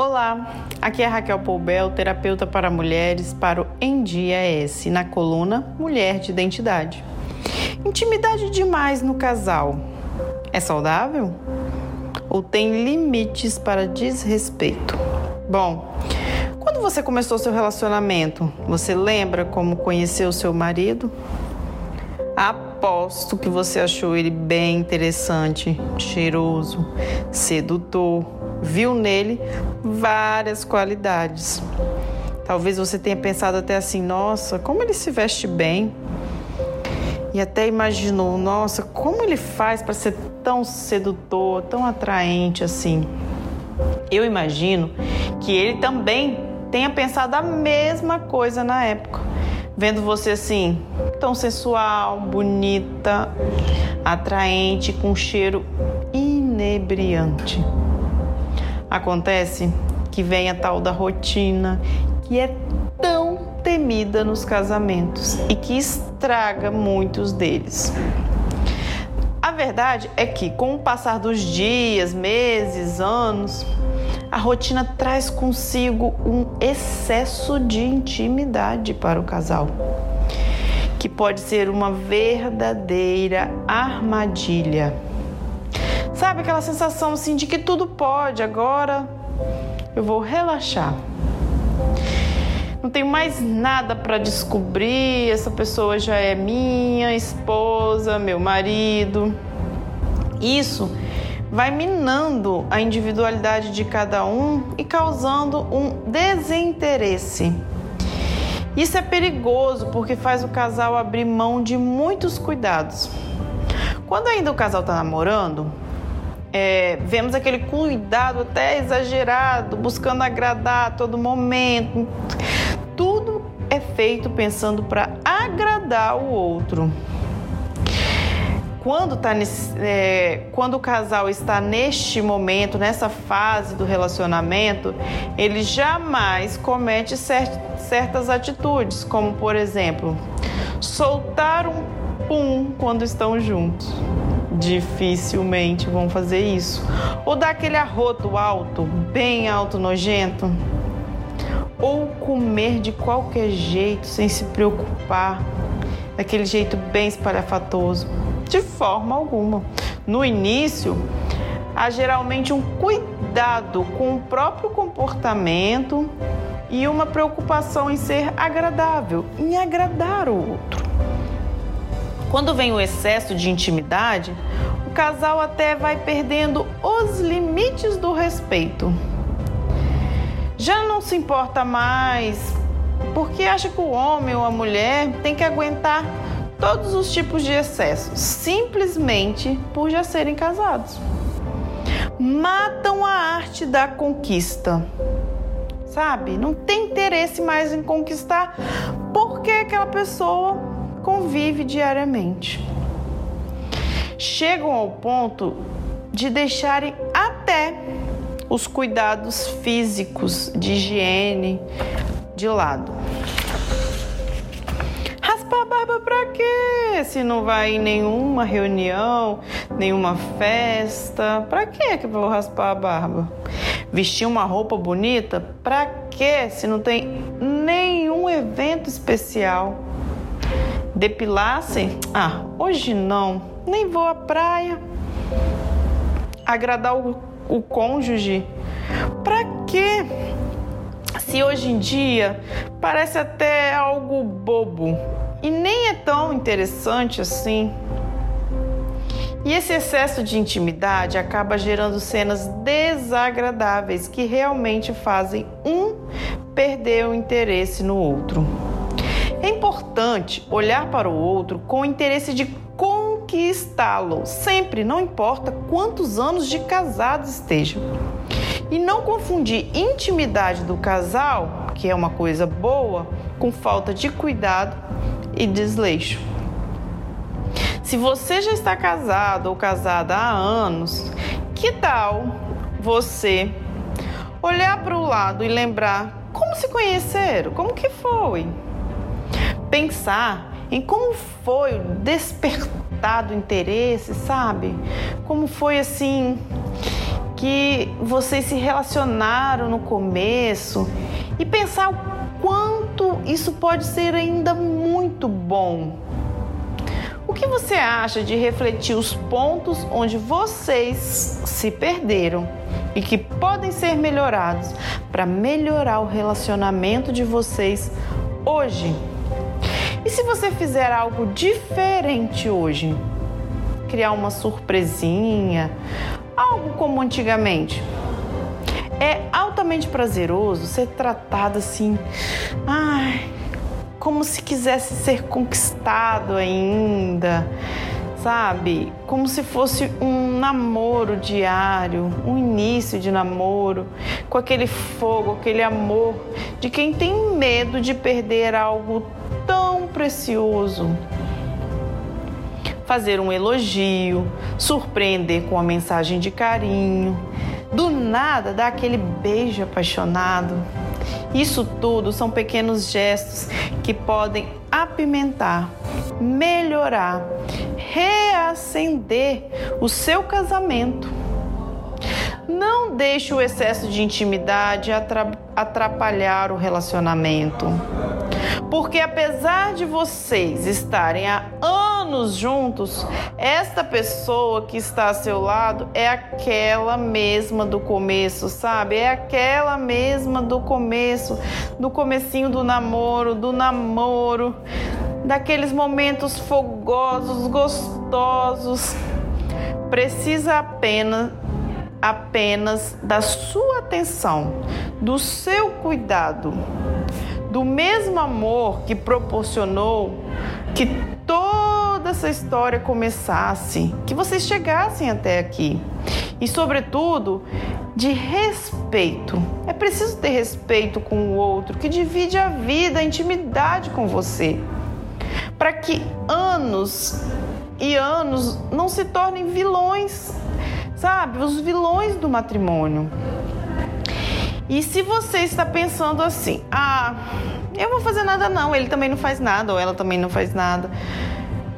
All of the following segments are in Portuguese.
Olá, aqui é Raquel Poubel, terapeuta para mulheres para o Em Dia S, na coluna Mulher de Identidade. Intimidade demais no casal é saudável? Ou tem limites para desrespeito? Bom, quando você começou seu relacionamento, você lembra como conheceu seu marido? Aposto que você achou ele bem interessante, cheiroso, sedutor, viu nele várias qualidades. Talvez você tenha pensado até assim: nossa, como ele se veste bem. E até imaginou: nossa, como ele faz para ser tão sedutor, tão atraente assim. Eu imagino que ele também tenha pensado a mesma coisa na época, vendo você assim, tão sensual, bonita, atraente, com cheiro inebriante. Acontece que vem a tal da rotina, que é tão temida nos casamentos e que estraga muitos deles. A verdade é que, com o passar dos dias, meses, anos, a rotina traz consigo um excesso de intimidade para o casal, que pode ser uma verdadeira armadilha. Sabe aquela sensação assim de que tudo pode, agora eu vou relaxar. Não tenho mais nada para descobrir, essa pessoa já é minha esposa, meu marido. Isso vai minando a individualidade de cada um e causando um desinteresse. Isso é perigoso porque faz o casal abrir mão de muitos cuidados. Quando ainda o casal está namorando, é, vemos aquele cuidado até exagerado, buscando agradar a todo momento. Tudo é feito pensando para agradar o outro. Quando, tá nesse, é, quando o casal está neste momento, nessa fase do relacionamento, ele jamais comete certas atitudes, como por exemplo, soltar um pum quando estão juntos dificilmente vão fazer isso. Ou dar aquele arroto alto, bem alto, nojento. Ou comer de qualquer jeito, sem se preocupar, daquele jeito bem espalhafatoso. De forma alguma. No início, há geralmente um cuidado com o próprio comportamento e uma preocupação em ser agradável, em agradar o outro. Quando vem o excesso de intimidade, o casal até vai perdendo os limites do respeito. Já não se importa mais porque acha que o homem ou a mulher tem que aguentar todos os tipos de excessos, simplesmente por já serem casados. Matam a arte da conquista. Sabe? Não tem interesse mais em conquistar porque aquela pessoa convive diariamente. Chegam ao ponto de deixarem até os cuidados físicos de higiene de lado. Se não vai em nenhuma reunião, nenhuma festa, para que que eu vou raspar a barba? Vestir uma roupa bonita, para quê? Se não tem nenhum evento especial depilassem? Ah, hoje não, nem vou à praia. Agradar o, o cônjuge? Pra quê? Se hoje em dia parece até algo bobo e nem é tão interessante assim. E esse excesso de intimidade acaba gerando cenas desagradáveis que realmente fazem um perder o interesse no outro. É importante olhar para o outro com o interesse de conquistá-lo, sempre, não importa quantos anos de casados estejam. E não confundir intimidade do casal, que é uma coisa boa, com falta de cuidado e desleixo. Se você já está casado ou casada há anos, que tal você olhar para o lado e lembrar como se conheceram, como que foi? pensar em como foi o despertar do interesse, sabe? Como foi assim que vocês se relacionaram no começo e pensar o quanto isso pode ser ainda muito bom. O que você acha de refletir os pontos onde vocês se perderam e que podem ser melhorados para melhorar o relacionamento de vocês hoje? E se você fizer algo diferente hoje? Criar uma surpresinha, algo como antigamente. É altamente prazeroso ser tratado assim, ai, como se quisesse ser conquistado ainda, sabe? Como se fosse um namoro diário, um início de namoro, com aquele fogo, aquele amor de quem tem medo de perder algo tão precioso. Fazer um elogio, surpreender com uma mensagem de carinho, do nada dar aquele beijo apaixonado. Isso tudo são pequenos gestos que podem apimentar, melhorar, reacender o seu casamento. Não deixe o excesso de intimidade atrapalhar o relacionamento. Porque apesar de vocês estarem há anos juntos, esta pessoa que está a seu lado é aquela mesma do começo, sabe? É aquela mesma do começo, do comecinho do namoro, do namoro, daqueles momentos fogosos, gostosos. Precisa apenas apenas da sua atenção, do seu cuidado do mesmo amor que proporcionou que toda essa história começasse, que vocês chegassem até aqui. E, sobretudo, de respeito. É preciso ter respeito com o outro que divide a vida, a intimidade com você, para que anos e anos não se tornem vilões, sabe? Os vilões do matrimônio. E se você está pensando assim, ah, eu vou fazer nada não, ele também não faz nada ou ela também não faz nada.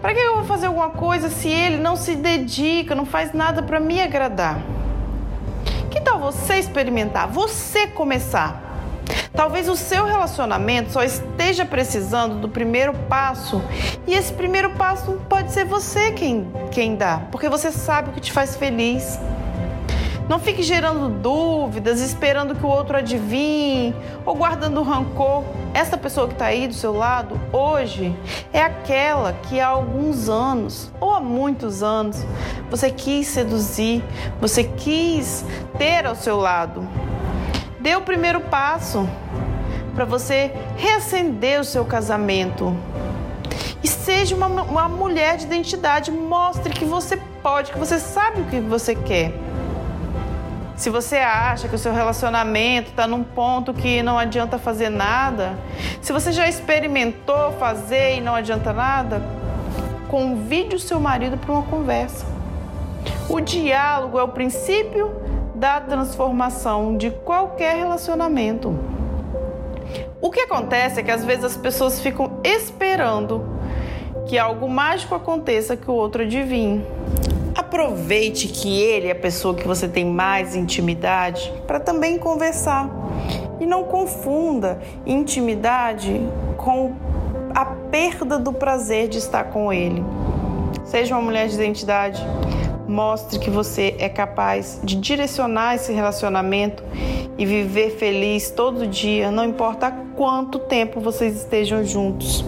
Para que eu vou fazer alguma coisa se ele não se dedica, não faz nada para me agradar? Que tal você experimentar, você começar? Talvez o seu relacionamento só esteja precisando do primeiro passo e esse primeiro passo pode ser você quem, quem dá, porque você sabe o que te faz feliz. Não fique gerando dúvidas, esperando que o outro adivinhe ou guardando rancor. Essa pessoa que está aí do seu lado hoje é aquela que há alguns anos ou há muitos anos você quis seduzir, você quis ter ao seu lado. Dê o primeiro passo para você reacender o seu casamento. E seja uma, uma mulher de identidade. Mostre que você pode, que você sabe o que você quer. Se você acha que o seu relacionamento está num ponto que não adianta fazer nada, se você já experimentou fazer e não adianta nada, convide o seu marido para uma conversa. O diálogo é o princípio da transformação de qualquer relacionamento. O que acontece é que às vezes as pessoas ficam esperando que algo mágico aconteça que o outro adivinhe. Aproveite que ele é a pessoa que você tem mais intimidade para também conversar. E não confunda intimidade com a perda do prazer de estar com ele. Seja uma mulher de identidade, mostre que você é capaz de direcionar esse relacionamento e viver feliz todo dia, não importa quanto tempo vocês estejam juntos.